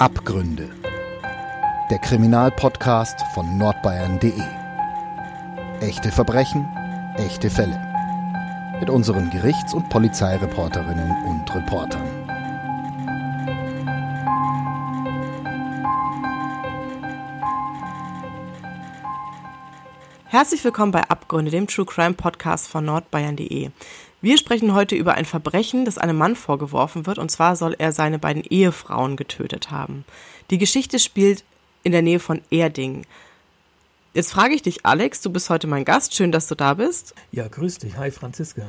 Abgründe. Der Kriminalpodcast von nordbayern.de. Echte Verbrechen, echte Fälle. Mit unseren Gerichts- und Polizeireporterinnen und Reportern. Herzlich willkommen bei Abgründe, dem True Crime Podcast von nordbayern.de. Wir sprechen heute über ein Verbrechen, das einem Mann vorgeworfen wird, und zwar soll er seine beiden Ehefrauen getötet haben. Die Geschichte spielt in der Nähe von Erding. Jetzt frage ich dich, Alex, du bist heute mein Gast, schön, dass du da bist. Ja, grüß dich. Hi, Franziska.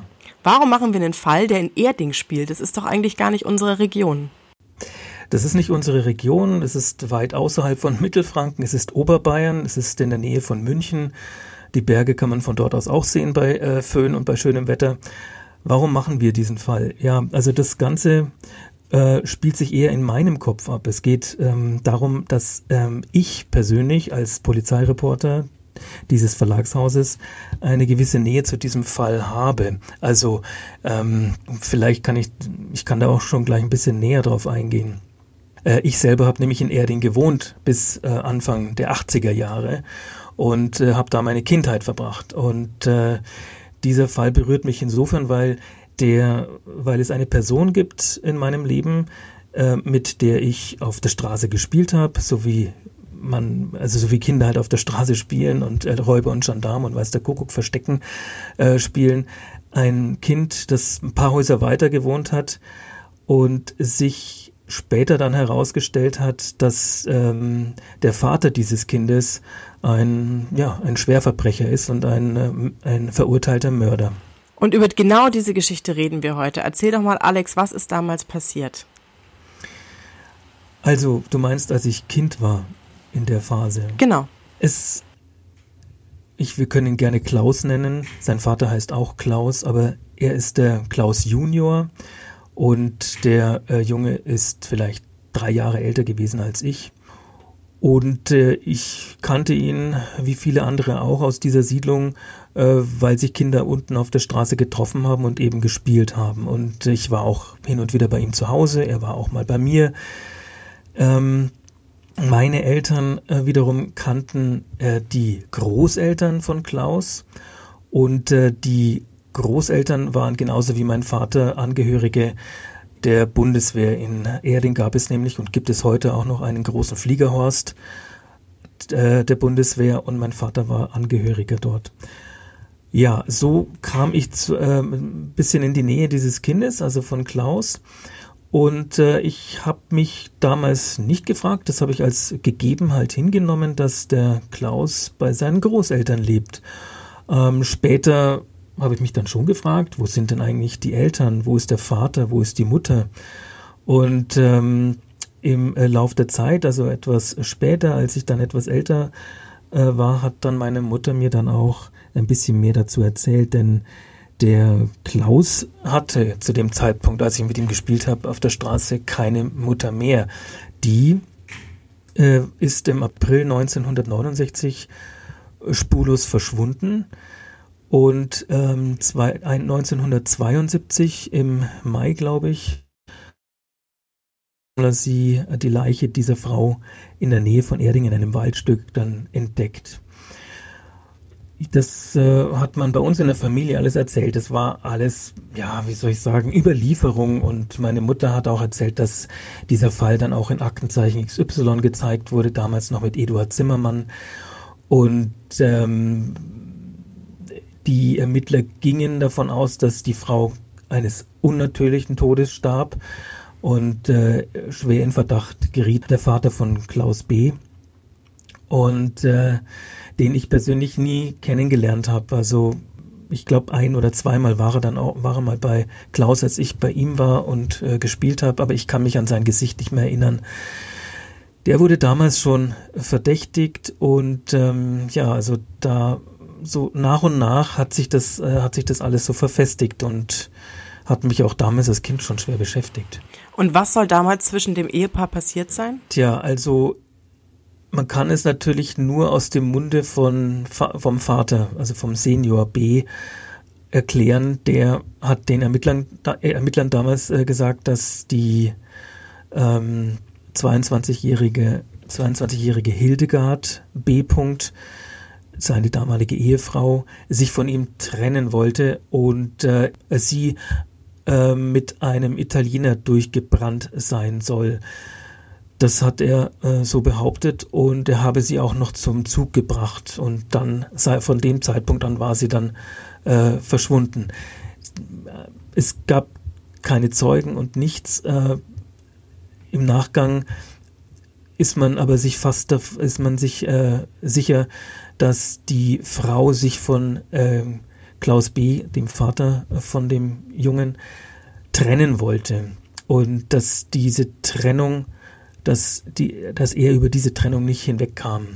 Warum machen wir einen Fall, der in Erding spielt? Das ist doch eigentlich gar nicht unsere Region. Das ist nicht unsere Region, es ist weit außerhalb von Mittelfranken, es ist Oberbayern, es ist in der Nähe von München. Die Berge kann man von dort aus auch sehen bei äh, Föhn und bei schönem Wetter. Warum machen wir diesen Fall? Ja, also das Ganze äh, spielt sich eher in meinem Kopf ab. Es geht ähm, darum, dass ähm, ich persönlich als Polizeireporter dieses Verlagshauses eine gewisse Nähe zu diesem Fall habe. Also ähm, vielleicht kann ich, ich kann da auch schon gleich ein bisschen näher drauf eingehen. Äh, ich selber habe nämlich in Erding gewohnt bis äh, Anfang der 80er Jahre und äh, habe da meine Kindheit verbracht. Und äh, dieser Fall berührt mich insofern, weil der, weil es eine Person gibt in meinem Leben, äh, mit der ich auf der Straße gespielt habe, so wie man, also so wie Kinder halt auf der Straße spielen und äh, Räuber und Gendarm und weiß der Kuckuck verstecken äh, spielen. Ein Kind, das ein paar Häuser weiter gewohnt hat und sich später dann herausgestellt hat, dass ähm, der Vater dieses Kindes ein, ja, ein Schwerverbrecher ist und ein, äh, ein verurteilter Mörder. Und über genau diese Geschichte reden wir heute. Erzähl doch mal, Alex, was ist damals passiert? Also, du meinst, als ich Kind war in der Phase? Genau. Es, ich, wir können ihn gerne Klaus nennen. Sein Vater heißt auch Klaus, aber er ist der Klaus Junior und der äh, Junge ist vielleicht drei Jahre älter gewesen als ich. Und äh, ich kannte ihn, wie viele andere auch, aus dieser Siedlung, äh, weil sich Kinder unten auf der Straße getroffen haben und eben gespielt haben. Und ich war auch hin und wieder bei ihm zu Hause, er war auch mal bei mir. Ähm, meine Eltern äh, wiederum kannten äh, die Großeltern von Klaus und äh, die Großeltern waren genauso wie mein Vater Angehörige der Bundeswehr. In Erding gab es nämlich und gibt es heute auch noch einen großen Fliegerhorst äh, der Bundeswehr und mein Vater war Angehöriger dort. Ja, so kam ich zu, äh, ein bisschen in die Nähe dieses Kindes, also von Klaus. Und äh, ich habe mich damals nicht gefragt, das habe ich als gegeben halt hingenommen, dass der Klaus bei seinen Großeltern lebt. Ähm, später habe ich mich dann schon gefragt, wo sind denn eigentlich die Eltern, wo ist der Vater, wo ist die Mutter? Und ähm, im äh, Lauf der Zeit, also etwas später, als ich dann etwas älter äh, war, hat dann meine Mutter mir dann auch ein bisschen mehr dazu erzählt, denn der Klaus hatte zu dem Zeitpunkt, als ich mit ihm gespielt habe, auf der Straße keine Mutter mehr. Die äh, ist im April 1969 spurlos verschwunden. Und ähm, zwei, 1972 im Mai, glaube ich, sie die Leiche dieser Frau in der Nähe von Erding in einem Waldstück dann entdeckt. Das äh, hat man bei uns in der Familie alles erzählt. Das war alles, ja, wie soll ich sagen, Überlieferung. Und meine Mutter hat auch erzählt, dass dieser Fall dann auch in Aktenzeichen XY gezeigt wurde, damals noch mit Eduard Zimmermann. Und ähm, die Ermittler gingen davon aus, dass die Frau eines unnatürlichen Todes starb und äh, schwer in Verdacht geriet der Vater von Klaus B. Und äh, den ich persönlich nie kennengelernt habe. Also ich glaube ein oder zweimal war er dann auch war er mal bei Klaus, als ich bei ihm war und äh, gespielt habe, aber ich kann mich an sein Gesicht nicht mehr erinnern. Der wurde damals schon verdächtigt und ähm, ja, also da so nach und nach hat sich das, äh, hat sich das alles so verfestigt und hat mich auch damals als Kind schon schwer beschäftigt. Und was soll damals zwischen dem Ehepaar passiert sein? Tja, also man kann es natürlich nur aus dem Munde von, vom Vater, also vom Senior B, erklären. Der hat den Ermittlern, äh, Ermittlern damals äh, gesagt, dass die, ähm, 22-jährige 22-jährige Hildegard B. seine damalige Ehefrau, sich von ihm trennen wollte und äh, sie äh, mit einem Italiener durchgebrannt sein soll. Das hat er äh, so behauptet und er habe sie auch noch zum Zug gebracht und dann sei, von dem Zeitpunkt an war sie dann äh, verschwunden. Es gab keine Zeugen und nichts. Äh, Im Nachgang ist man aber sich fast ist man sich äh, sicher, dass die Frau sich von äh, Klaus B., dem Vater von dem Jungen, trennen wollte und dass diese Trennung dass, die, dass er über diese Trennung nicht hinwegkam.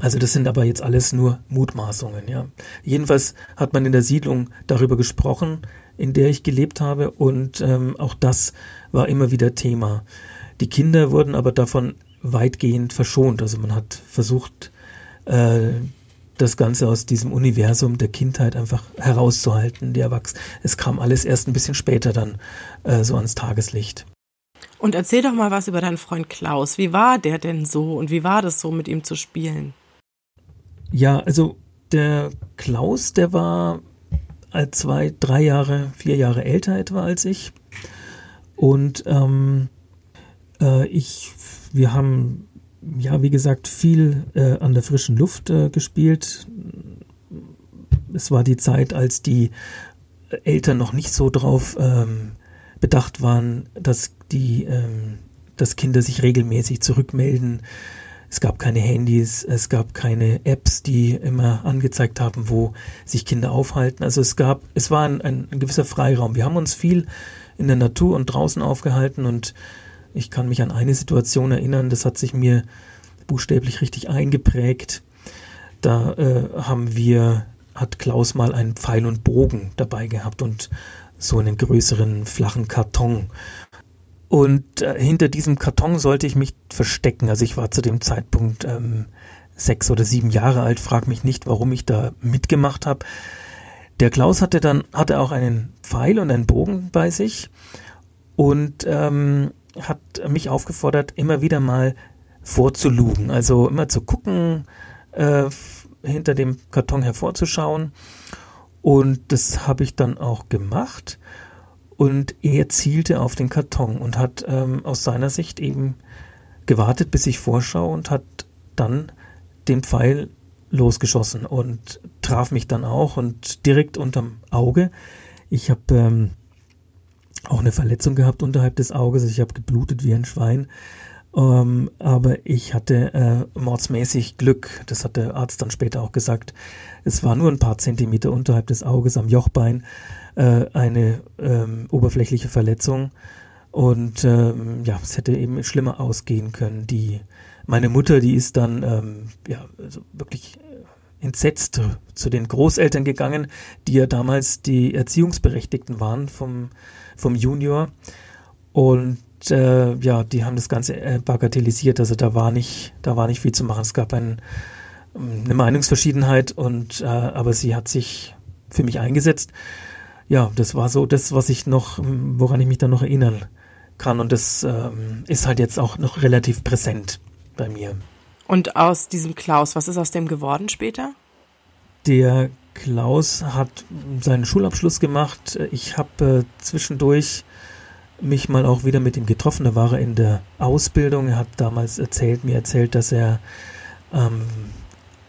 Also das sind aber jetzt alles nur Mutmaßungen, ja. Jedenfalls hat man in der Siedlung darüber gesprochen, in der ich gelebt habe, und ähm, auch das war immer wieder Thema. Die Kinder wurden aber davon weitgehend verschont. Also man hat versucht, äh, das Ganze aus diesem Universum der Kindheit einfach herauszuhalten, die Erwachs Es kam alles erst ein bisschen später dann äh, so ans Tageslicht. Und erzähl doch mal was über deinen Freund Klaus. Wie war der denn so und wie war das so, mit ihm zu spielen? Ja, also der Klaus, der war zwei, drei Jahre, vier Jahre älter etwa als ich. Und ähm, äh, ich, wir haben ja, wie gesagt, viel äh, an der frischen Luft äh, gespielt. Es war die Zeit, als die Eltern noch nicht so drauf ähm, bedacht waren, dass die, ähm, dass Kinder sich regelmäßig zurückmelden. Es gab keine Handys, es gab keine Apps, die immer angezeigt haben, wo sich Kinder aufhalten. Also es gab, es war ein, ein, ein gewisser Freiraum. Wir haben uns viel in der Natur und draußen aufgehalten und ich kann mich an eine Situation erinnern, das hat sich mir buchstäblich richtig eingeprägt. Da äh, haben wir, hat Klaus mal einen Pfeil und Bogen dabei gehabt und so einen größeren flachen Karton. Und äh, hinter diesem Karton sollte ich mich verstecken. Also ich war zu dem Zeitpunkt ähm, sechs oder sieben Jahre alt, frag mich nicht, warum ich da mitgemacht habe. Der Klaus hatte dann hatte auch einen Pfeil und einen Bogen bei sich und ähm, hat mich aufgefordert, immer wieder mal vorzulugen, also immer zu gucken, äh, hinter dem Karton hervorzuschauen. Und das habe ich dann auch gemacht. Und er zielte auf den Karton und hat ähm, aus seiner Sicht eben gewartet, bis ich vorschaue und hat dann den Pfeil losgeschossen und traf mich dann auch und direkt unterm Auge. Ich habe ähm, auch eine Verletzung gehabt unterhalb des Auges. Ich habe geblutet wie ein Schwein. Ähm, aber ich hatte äh, mordsmäßig Glück. Das hat der Arzt dann später auch gesagt. Es war nur ein paar Zentimeter unterhalb des Auges am Jochbein äh, eine ähm, oberflächliche Verletzung. Und ähm, ja, es hätte eben schlimmer ausgehen können. Die, meine Mutter, die ist dann ähm, ja, also wirklich entsetzt zu den Großeltern gegangen, die ja damals die Erziehungsberechtigten waren vom, vom Junior. Und äh, ja, die haben das Ganze äh, bagatellisiert. Also da war nicht, da war nicht viel zu machen. Es gab ein, eine Meinungsverschiedenheit und äh, aber sie hat sich für mich eingesetzt ja, das war so das, was ich noch, woran ich mich dann noch erinnern kann. Und das ähm, ist halt jetzt auch noch relativ präsent bei mir. Und aus diesem Klaus, was ist aus dem geworden später? Der Klaus hat seinen Schulabschluss gemacht. Ich habe äh, zwischendurch mich mal auch wieder mit ihm getroffen. Da war er in der Ausbildung. Er hat damals erzählt, mir erzählt, dass er ähm,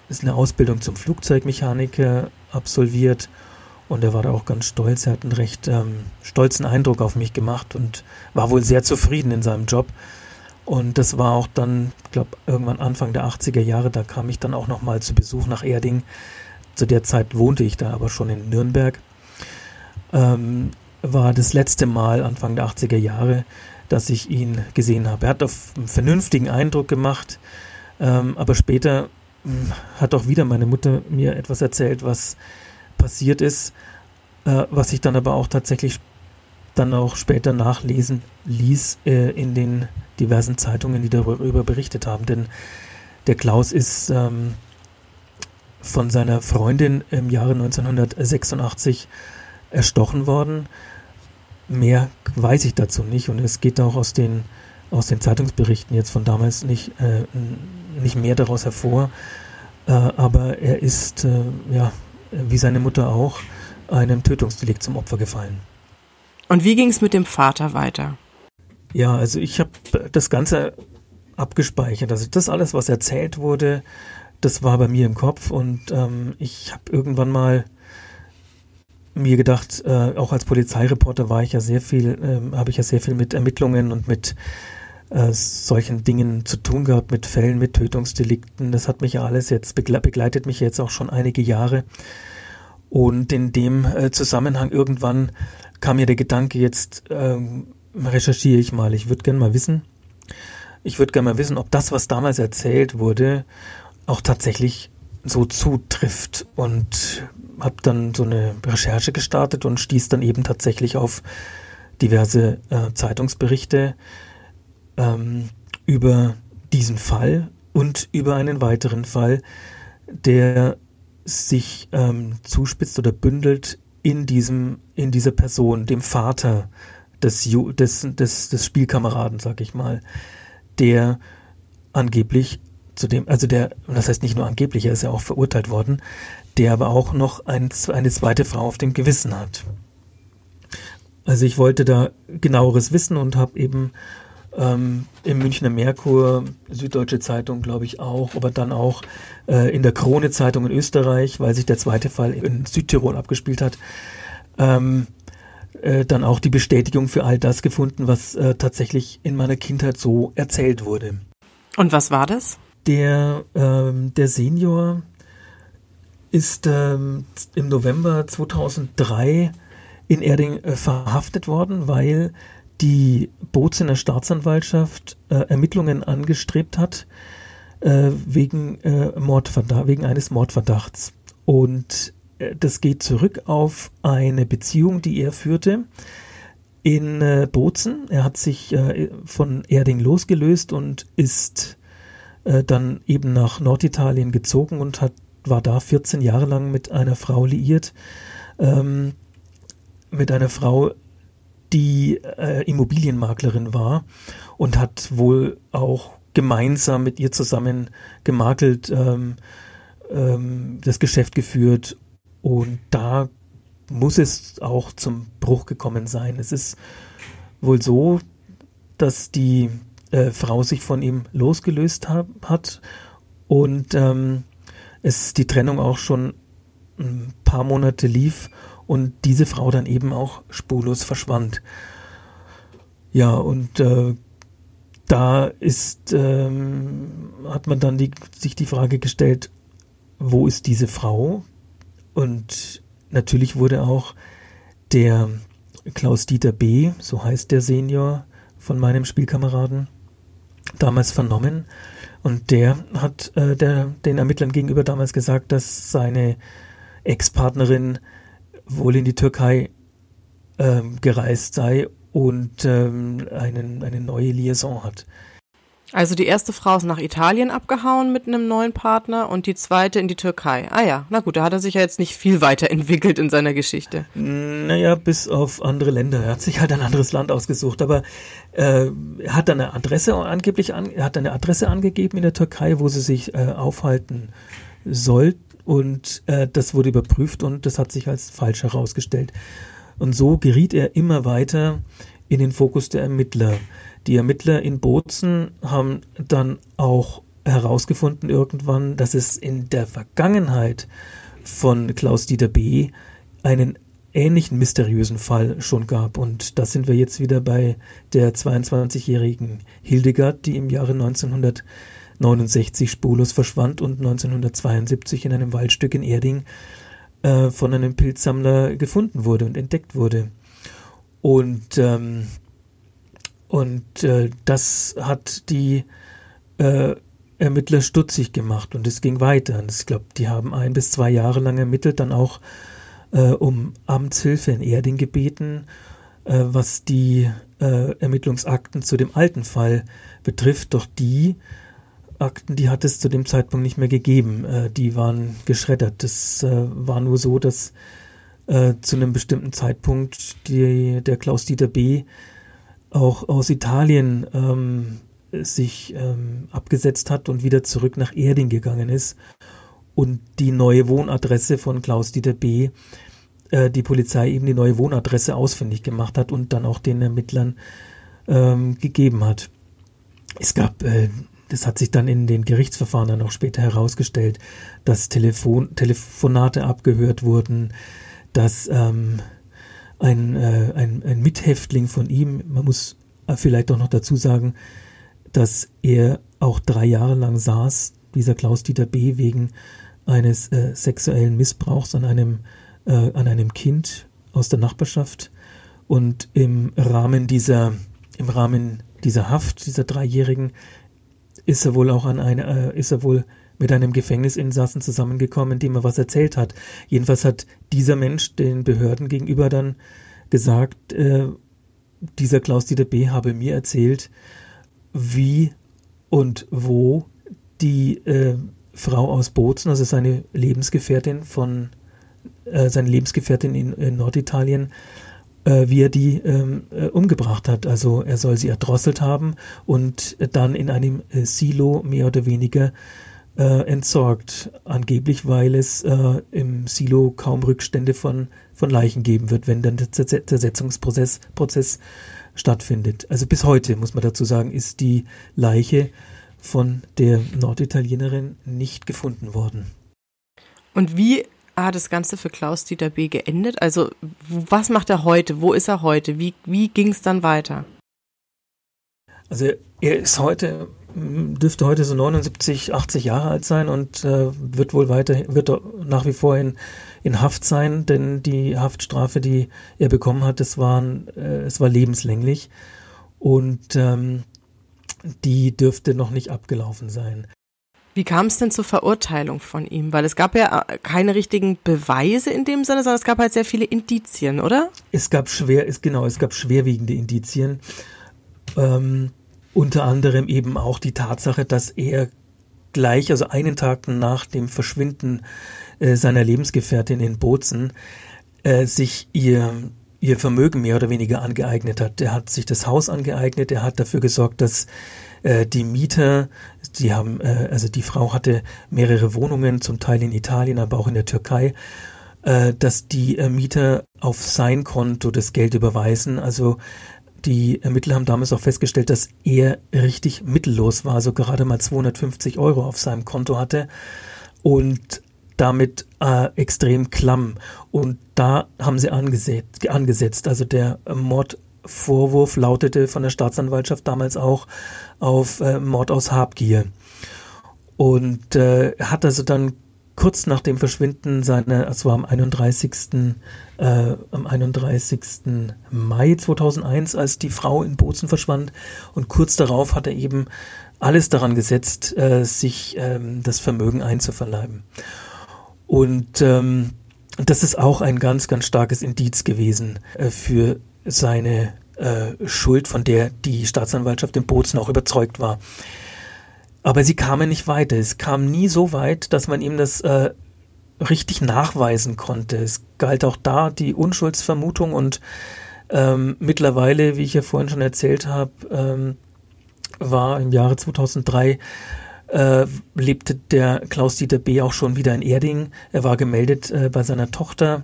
ist eine Ausbildung zum Flugzeugmechaniker absolviert und er war da auch ganz stolz. Er hat einen recht ähm, stolzen Eindruck auf mich gemacht und war wohl sehr zufrieden in seinem Job. Und das war auch dann, ich glaube, irgendwann Anfang der 80er Jahre, da kam ich dann auch nochmal zu Besuch nach Erding. Zu der Zeit wohnte ich da aber schon in Nürnberg. Ähm, war das letzte Mal Anfang der 80er Jahre, dass ich ihn gesehen habe. Er hat auf einen vernünftigen Eindruck gemacht, ähm, aber später hm, hat auch wieder meine Mutter mir etwas erzählt, was passiert ist, äh, was ich dann aber auch tatsächlich dann auch später nachlesen ließ äh, in den diversen Zeitungen, die darüber berichtet haben. Denn der Klaus ist ähm, von seiner Freundin im Jahre 1986 erstochen worden. Mehr weiß ich dazu nicht und es geht auch aus den aus den Zeitungsberichten jetzt von damals nicht, äh, nicht mehr daraus hervor. Äh, aber er ist, äh, ja, wie seine Mutter auch, einem Tötungsdelikt zum Opfer gefallen. Und wie ging es mit dem Vater weiter? Ja, also ich habe das Ganze abgespeichert. Also das alles, was erzählt wurde, das war bei mir im Kopf und ähm, ich habe irgendwann mal mir gedacht, äh, auch als Polizeireporter war ich ja sehr viel, äh, habe ich ja sehr viel mit Ermittlungen und mit äh, solchen Dingen zu tun gehabt, mit Fällen, mit Tötungsdelikten. Das hat mich ja alles jetzt begleitet mich jetzt auch schon einige Jahre. Und in dem äh, Zusammenhang irgendwann kam mir der Gedanke, jetzt ähm, recherchiere ich mal. Ich würde gerne mal wissen, ich würde gerne mal wissen, ob das, was damals erzählt wurde, auch tatsächlich so zutrifft. Und habe dann so eine Recherche gestartet und stieß dann eben tatsächlich auf diverse äh, Zeitungsberichte ähm, über diesen Fall und über einen weiteren Fall, der sich ähm, zuspitzt oder bündelt in diesem, in dieser Person, dem Vater des, des, des, des Spielkameraden, sag ich mal, der angeblich zu dem, also der, das heißt nicht nur angeblich, er ist ja auch verurteilt worden, der aber auch noch ein, eine zweite Frau auf dem Gewissen hat. Also ich wollte da genaueres wissen und habe eben ähm, im Münchner Merkur, Süddeutsche Zeitung glaube ich auch, aber dann auch äh, in der Krone Zeitung in Österreich, weil sich der zweite Fall in Südtirol abgespielt hat, ähm, äh, dann auch die Bestätigung für all das gefunden, was äh, tatsächlich in meiner Kindheit so erzählt wurde. Und was war das? Der, ähm, der Senior ist ähm, im November 2003 in Erding äh, verhaftet worden, weil die Bozener Staatsanwaltschaft äh, Ermittlungen angestrebt hat äh, wegen, äh, Mordverdacht, wegen eines Mordverdachts. Und äh, das geht zurück auf eine Beziehung, die er führte in äh, Bozen. Er hat sich äh, von Erding losgelöst und ist dann eben nach Norditalien gezogen und hat, war da 14 Jahre lang mit einer Frau liiert. Ähm, mit einer Frau, die äh, Immobilienmaklerin war und hat wohl auch gemeinsam mit ihr zusammen gemakelt, ähm, ähm, das Geschäft geführt und da muss es auch zum Bruch gekommen sein. Es ist wohl so, dass die äh, Frau sich von ihm losgelöst hab, hat und ähm, es die Trennung auch schon ein paar Monate lief und diese Frau dann eben auch spurlos verschwand. Ja, und äh, da ist, ähm, hat man dann die, sich die Frage gestellt, wo ist diese Frau? Und natürlich wurde auch der Klaus-Dieter B., so heißt der Senior von meinem Spielkameraden, damals vernommen. Und der hat äh, der, den Ermittlern gegenüber damals gesagt, dass seine Ex-Partnerin wohl in die Türkei ähm, gereist sei und ähm, einen, eine neue Liaison hat. Also die erste Frau ist nach Italien abgehauen mit einem neuen Partner und die zweite in die Türkei. Ah ja, na gut, da hat er sich ja jetzt nicht viel weiterentwickelt in seiner Geschichte. Naja, bis auf andere Länder. Er hat sich halt ein anderes Land ausgesucht, aber äh, er hat eine Adresse angeblich an, er hat eine Adresse angegeben in der Türkei, wo sie sich äh, aufhalten sollten und äh, das wurde überprüft und das hat sich als falsch herausgestellt. Und so geriet er immer weiter in den Fokus der Ermittler. Die Ermittler in Bozen haben dann auch herausgefunden irgendwann, dass es in der Vergangenheit von Klaus-Dieter B. einen ähnlichen mysteriösen Fall schon gab. Und da sind wir jetzt wieder bei der 22-jährigen Hildegard, die im Jahre 1900 1969 spurlos verschwand und 1972 in einem Waldstück in Erding äh, von einem Pilzsammler gefunden wurde und entdeckt wurde. Und, ähm, und äh, das hat die äh, Ermittler stutzig gemacht und es ging weiter. Und ich glaube, die haben ein bis zwei Jahre lang ermittelt, dann auch äh, um Amtshilfe in Erding gebeten, äh, was die äh, Ermittlungsakten zu dem alten Fall betrifft. Doch die Akten, die hat es zu dem Zeitpunkt nicht mehr gegeben. Äh, die waren geschreddert. Das äh, war nur so, dass äh, zu einem bestimmten Zeitpunkt die, der Klaus-Dieter B. auch aus Italien ähm, sich ähm, abgesetzt hat und wieder zurück nach Erding gegangen ist und die neue Wohnadresse von Klaus-Dieter B. Äh, die Polizei eben die neue Wohnadresse ausfindig gemacht hat und dann auch den Ermittlern ähm, gegeben hat. Es gab, äh, das hat sich dann in den Gerichtsverfahren dann auch später herausgestellt, dass Telefon, Telefonate abgehört wurden, dass ähm, ein, äh, ein, ein Mithäftling von ihm, man muss vielleicht auch noch dazu sagen, dass er auch drei Jahre lang saß, dieser Klaus-Dieter B., wegen eines äh, sexuellen Missbrauchs an einem, äh, an einem Kind aus der Nachbarschaft. Und im Rahmen dieser, im Rahmen dieser Haft, dieser Dreijährigen, ist er wohl auch an eine, äh, ist er wohl mit einem Gefängnisinsassen zusammengekommen, dem er was erzählt hat. Jedenfalls hat dieser Mensch den Behörden gegenüber dann gesagt, äh, dieser Klaus-Dieter B. habe mir erzählt, wie und wo die äh, Frau aus Bozen, also seine Lebensgefährtin von äh, seine Lebensgefährtin in, in Norditalien, wie er die ähm, äh, umgebracht hat. Also er soll sie erdrosselt haben und dann in einem äh, Silo mehr oder weniger äh, entsorgt. Angeblich, weil es äh, im Silo kaum Rückstände von, von Leichen geben wird, wenn dann der Zersetzungsprozess Prozess stattfindet. Also bis heute, muss man dazu sagen, ist die Leiche von der Norditalienerin nicht gefunden worden. Und wie hat das Ganze für Klaus-Dieter B. geendet? Also was macht er heute? Wo ist er heute? Wie, wie ging es dann weiter? Also er ist heute, dürfte heute so 79, 80 Jahre alt sein und äh, wird wohl weiter, wird nach wie vor in, in Haft sein, denn die Haftstrafe, die er bekommen hat, das waren, äh, es war lebenslänglich. Und ähm, die dürfte noch nicht abgelaufen sein. Wie kam es denn zur Verurteilung von ihm? Weil es gab ja äh, keine richtigen Beweise in dem Sinne, sondern es gab halt sehr viele Indizien, oder? Es gab schwer, es, genau, es gab schwerwiegende Indizien. Ähm, unter anderem eben auch die Tatsache, dass er gleich, also einen Tag nach dem Verschwinden äh, seiner Lebensgefährtin in Bozen, äh, sich ihr ihr Vermögen mehr oder weniger angeeignet hat. Er hat sich das Haus angeeignet, er hat dafür gesorgt, dass äh, die Mieter, die haben, äh, also die Frau hatte mehrere Wohnungen, zum Teil in Italien, aber auch in der Türkei, äh, dass die äh, Mieter auf sein Konto das Geld überweisen. Also die Ermittler haben damals auch festgestellt, dass er richtig mittellos war, so gerade mal 250 Euro auf seinem Konto hatte. Und damit äh, extrem klamm. Und da haben sie angesetzt. angesetzt. Also der Mordvorwurf lautete von der Staatsanwaltschaft damals auch auf äh, Mord aus Habgier. Und äh, hat also dann kurz nach dem Verschwinden seiner, es war am 31. Äh, am 31. Mai 2001, als die Frau in Bozen verschwand. Und kurz darauf hat er eben alles daran gesetzt, äh, sich ähm, das Vermögen einzuverleiben. Und ähm, das ist auch ein ganz, ganz starkes Indiz gewesen äh, für seine äh, Schuld, von der die Staatsanwaltschaft in Bozen auch überzeugt war. Aber sie kamen nicht weiter. Es kam nie so weit, dass man ihm das äh, richtig nachweisen konnte. Es galt auch da die Unschuldsvermutung und ähm, mittlerweile, wie ich ja vorhin schon erzählt habe, ähm, war im Jahre 2003 äh, lebte der Klaus-Dieter B. auch schon wieder in Erding. Er war gemeldet äh, bei seiner Tochter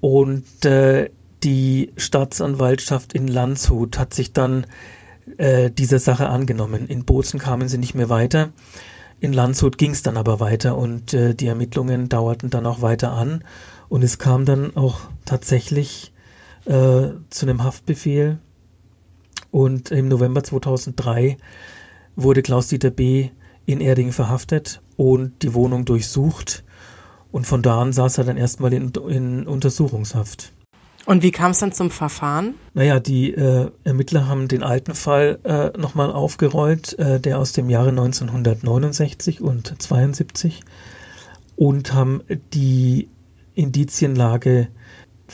und äh, die Staatsanwaltschaft in Landshut hat sich dann äh, dieser Sache angenommen. In Bozen kamen sie nicht mehr weiter. In Landshut ging es dann aber weiter und äh, die Ermittlungen dauerten dann auch weiter an und es kam dann auch tatsächlich äh, zu einem Haftbefehl und im November 2003 wurde Klaus-Dieter B in Erding verhaftet und die Wohnung durchsucht. Und von da an saß er dann erstmal in, in Untersuchungshaft. Und wie kam es dann zum Verfahren? Naja, die äh, Ermittler haben den alten Fall äh, nochmal aufgerollt, äh, der aus dem Jahre 1969 und 72 und haben die Indizienlage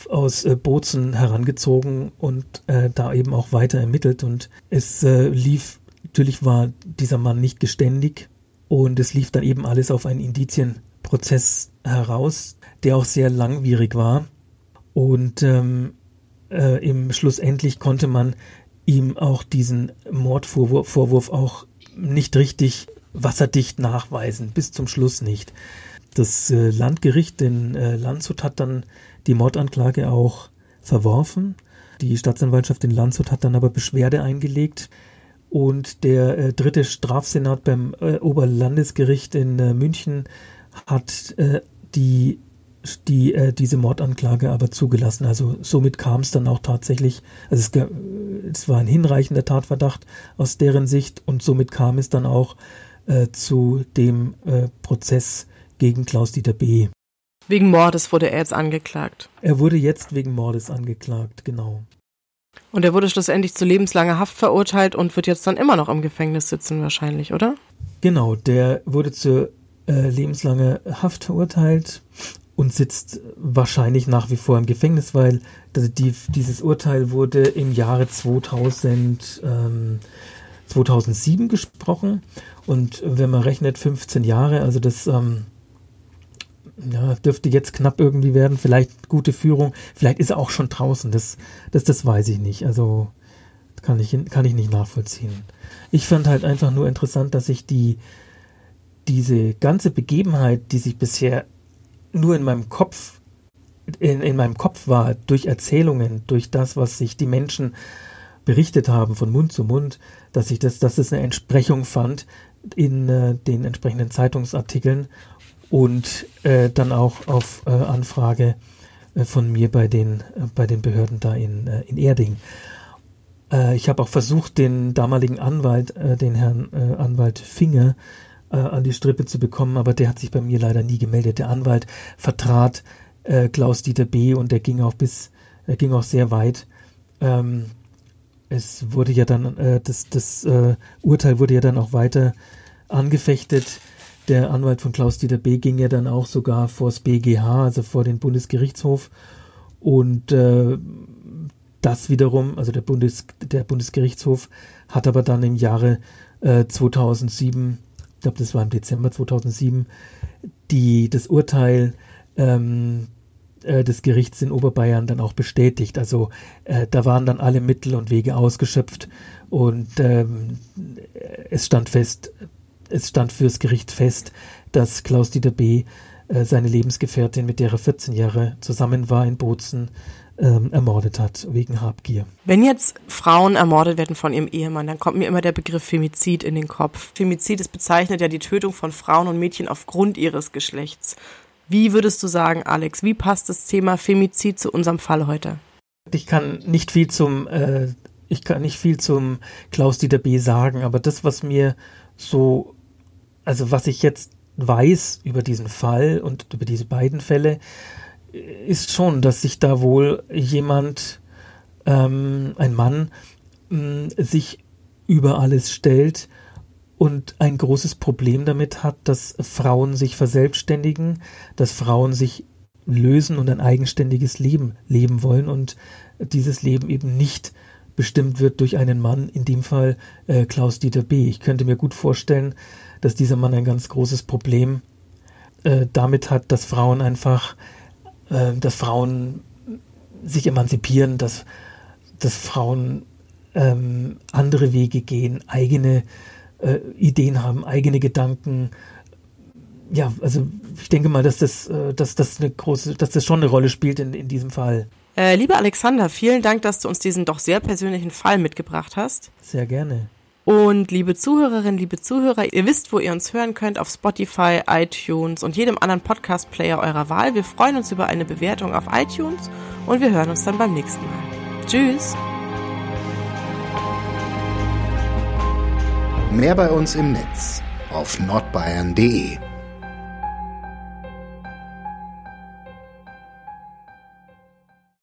aus äh, Bozen herangezogen und äh, da eben auch weiter ermittelt. Und es äh, lief Natürlich war dieser Mann nicht geständig und es lief dann eben alles auf einen Indizienprozess heraus, der auch sehr langwierig war. Und ähm, äh, im schlussendlich konnte man ihm auch diesen Mordvorwurf Vorwurf auch nicht richtig wasserdicht nachweisen, bis zum Schluss nicht. Das äh, Landgericht in äh, Landshut hat dann die Mordanklage auch verworfen. Die Staatsanwaltschaft in Landshut hat dann aber Beschwerde eingelegt und der äh, dritte Strafsenat beim äh, Oberlandesgericht in äh, München hat äh, die die äh, diese Mordanklage aber zugelassen. Also somit kam es dann auch tatsächlich, also es, es, war ein hinreichender Tatverdacht aus deren Sicht und somit kam es dann auch äh, zu dem äh, Prozess gegen Klaus-Dieter B. Wegen Mordes wurde er jetzt angeklagt. Er wurde jetzt wegen Mordes angeklagt, genau. Und er wurde schlussendlich zu lebenslanger Haft verurteilt und wird jetzt dann immer noch im Gefängnis sitzen, wahrscheinlich, oder? Genau, der wurde zu äh, lebenslanger Haft verurteilt und sitzt wahrscheinlich nach wie vor im Gefängnis, weil die, dieses Urteil wurde im Jahre 2000, ähm, 2007 gesprochen. Und wenn man rechnet 15 Jahre, also das ähm, ja, dürfte jetzt knapp irgendwie werden, vielleicht gute Führung, vielleicht ist er auch schon draußen, das, das, das weiß ich nicht, also kann ich, kann ich nicht nachvollziehen. Ich fand halt einfach nur interessant, dass sich die, diese ganze Begebenheit, die sich bisher nur in meinem Kopf, in, in meinem Kopf war, durch Erzählungen, durch das, was sich die Menschen berichtet haben von Mund zu Mund, dass ich das, dass es eine Entsprechung fand in äh, den entsprechenden Zeitungsartikeln und äh, dann auch auf äh, Anfrage äh, von mir bei den, äh, bei den Behörden da in, äh, in Erding. ich habe auch versucht, den damaligen Anwalt, den Herrn Anwalt Finger, an die Strippe zu bekommen, aber der hat sich bei mir leider nie gemeldet. Der Anwalt vertrat Klaus-Dieter B. und der ging auch bis, er ging auch sehr weit. Ähm, es wurde ja dann, äh, das, das äh, Urteil wurde ja dann auch weiter angefechtet. Der Anwalt von Klaus-Dieter B. ging ja dann auch sogar vor das BGH, also vor den Bundesgerichtshof. Und äh, das wiederum, also der, Bundes, der Bundesgerichtshof, hat aber dann im Jahre äh, 2007, ich glaube, das war im Dezember 2007, die, das Urteil ähm, äh, des Gerichts in Oberbayern dann auch bestätigt. Also äh, da waren dann alle Mittel und Wege ausgeschöpft und ähm, es stand fest, es stand fürs Gericht fest, dass Klaus-Dieter B. Äh, seine Lebensgefährtin, mit der er 14 Jahre zusammen war in Bozen, ähm, ermordet hat, wegen Habgier. Wenn jetzt Frauen ermordet werden von ihrem Ehemann, dann kommt mir immer der Begriff Femizid in den Kopf. Femizid ist bezeichnet ja die Tötung von Frauen und Mädchen aufgrund ihres Geschlechts. Wie würdest du sagen, Alex, wie passt das Thema Femizid zu unserem Fall heute? Ich kann nicht viel zum, äh, ich kann nicht viel zum Klaus-Dieter B. sagen, aber das, was mir so also was ich jetzt weiß über diesen Fall und über diese beiden Fälle, ist schon, dass sich da wohl jemand, ähm, ein Mann, mh, sich über alles stellt und ein großes Problem damit hat, dass Frauen sich verselbstständigen, dass Frauen sich lösen und ein eigenständiges Leben leben wollen und dieses Leben eben nicht bestimmt wird durch einen Mann, in dem Fall äh, Klaus Dieter B. Ich könnte mir gut vorstellen, dass dieser Mann ein ganz großes Problem äh, damit hat, dass Frauen einfach, äh, dass Frauen sich emanzipieren, dass, dass Frauen ähm, andere Wege gehen, eigene äh, Ideen haben, eigene Gedanken. Ja, also ich denke mal, dass das, äh, dass das eine große, dass das schon eine Rolle spielt in, in diesem Fall. Äh, lieber Alexander, vielen Dank, dass du uns diesen doch sehr persönlichen Fall mitgebracht hast. Sehr gerne. Und liebe Zuhörerinnen, liebe Zuhörer, ihr wisst, wo ihr uns hören könnt, auf Spotify, iTunes und jedem anderen Podcast-Player eurer Wahl. Wir freuen uns über eine Bewertung auf iTunes und wir hören uns dann beim nächsten Mal. Tschüss! Mehr bei uns im Netz auf nordbayern.de